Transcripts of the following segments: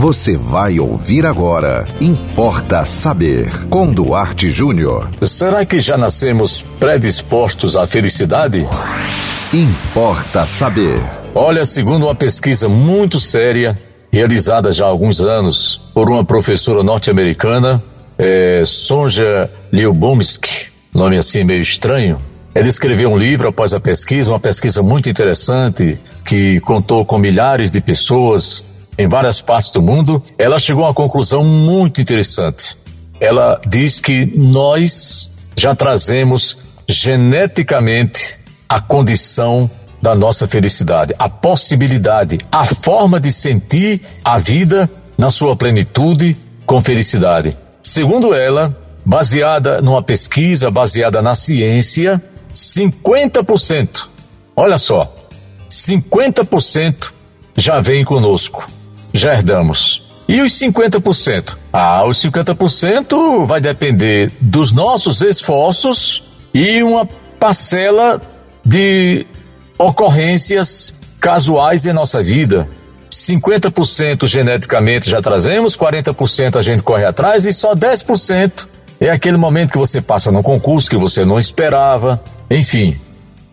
Você vai ouvir agora. Importa saber. Com Duarte Júnior. Será que já nascemos predispostos à felicidade? Importa saber. Olha, segundo uma pesquisa muito séria, realizada já há alguns anos por uma professora norte-americana, é, Sonja Lyubomirsky, nome assim meio estranho, ela escreveu um livro após a pesquisa, uma pesquisa muito interessante, que contou com milhares de pessoas em várias partes do mundo. Ela chegou a uma conclusão muito interessante. Ela diz que nós já trazemos geneticamente a condição da nossa felicidade, a possibilidade, a forma de sentir a vida na sua plenitude com felicidade. Segundo ela, baseada numa pesquisa baseada na ciência, 50%, olha só, 50% já vem conosco, já herdamos. E os 50%? Ah, os 50% vai depender dos nossos esforços e uma parcela de ocorrências casuais em nossa vida. 50% geneticamente já trazemos, 40% a gente corre atrás e só 10% é aquele momento que você passa no concurso que você não esperava, enfim,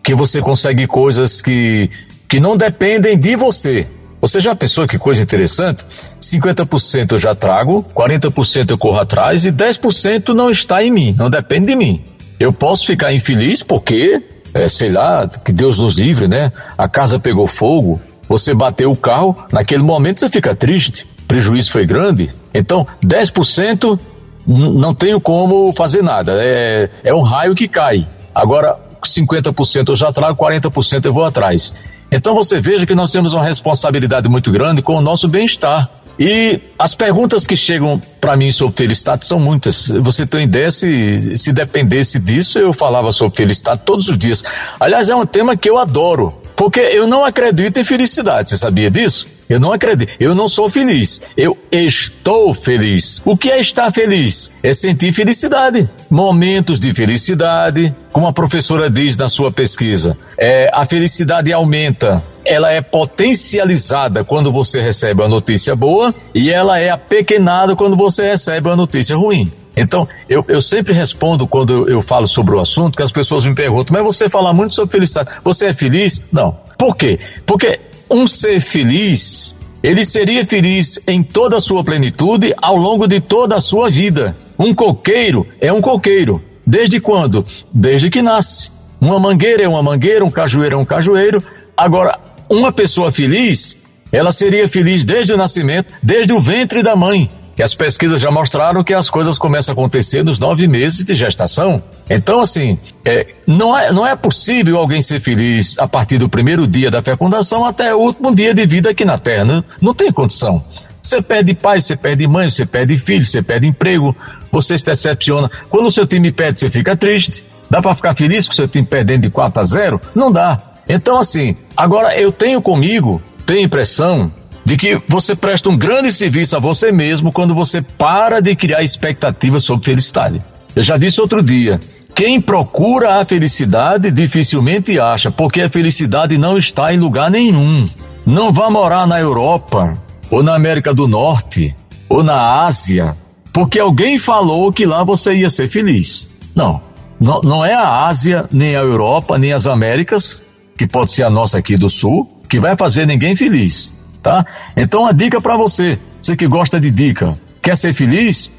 que você consegue coisas que, que não dependem de você. Você já pensou que coisa interessante? 50% eu já trago, 40% eu corro atrás e 10% não está em mim, não depende de mim. Eu posso ficar infeliz porque, é, sei lá, que Deus nos livre, né? A casa pegou fogo, você bateu o carro, naquele momento você fica triste, prejuízo foi grande. Então, 10% não tenho como fazer nada, é, é um raio que cai. Agora, 50% eu já trago, 40% eu vou atrás. Então você veja que nós temos uma responsabilidade muito grande com o nosso bem-estar. E as perguntas que chegam para mim sobre felicidade são muitas. Você tem ideia se, se dependesse disso, eu falava sobre felicidade todos os dias. Aliás, é um tema que eu adoro. Porque eu não acredito em felicidade, você sabia disso? Eu não acredito, eu não sou feliz, eu estou feliz. O que é estar feliz? É sentir felicidade, momentos de felicidade, como a professora diz na sua pesquisa. É, a felicidade aumenta, ela é potencializada quando você recebe uma notícia boa e ela é apequenada quando você recebe uma notícia ruim. Então, eu, eu sempre respondo quando eu, eu, falo sobre o assunto, que as pessoas me perguntam, mas você fala muito sobre felicidade. Você é feliz? Não. Por quê? Porque um ser feliz, ele seria feliz em toda a sua plenitude ao longo de toda a sua vida. Um coqueiro é um coqueiro. Desde quando? Desde que nasce. Uma mangueira é uma mangueira, um cajueiro é um cajueiro. Agora, uma pessoa feliz, ela seria feliz desde o nascimento, desde o ventre da mãe que as pesquisas já mostraram que as coisas começam a acontecer nos nove meses de gestação. Então, assim, é, não, é, não é possível alguém ser feliz a partir do primeiro dia da fecundação até o último dia de vida aqui na Terra. Não, não tem condição. Você perde pai, você perde mãe, você perde filho, você perde emprego, você se decepciona. Quando o seu time perde, você fica triste. Dá para ficar feliz com o seu time perdendo de 4 a 0? Não dá. Então, assim, agora eu tenho comigo, tenho impressão de que você presta um grande serviço a você mesmo quando você para de criar expectativas sobre felicidade. Eu já disse outro dia, quem procura a felicidade dificilmente acha, porque a felicidade não está em lugar nenhum. Não vá morar na Europa, ou na América do Norte, ou na Ásia, porque alguém falou que lá você ia ser feliz. Não, não, não é a Ásia, nem a Europa, nem as Américas, que pode ser a nossa aqui do Sul, que vai fazer ninguém feliz tá? Então a dica para você, você que gosta de dica, quer ser feliz?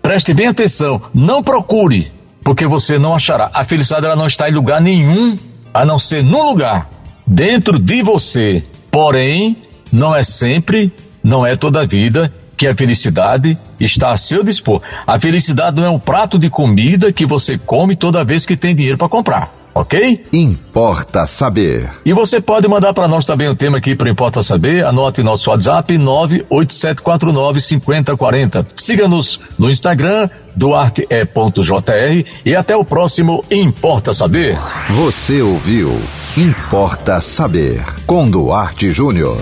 Preste bem atenção, não procure, porque você não achará. A felicidade ela não está em lugar nenhum, a não ser num lugar, dentro de você. Porém, não é sempre, não é toda a vida que a felicidade está a seu dispor. A felicidade não é um prato de comida que você come toda vez que tem dinheiro para comprar ok? Importa saber. E você pode mandar para nós também o tema aqui para Importa Saber. Anote nosso WhatsApp 987495040. Siga-nos no Instagram duarte.jr e até o próximo Importa Saber. Você ouviu Importa Saber com Duarte Júnior.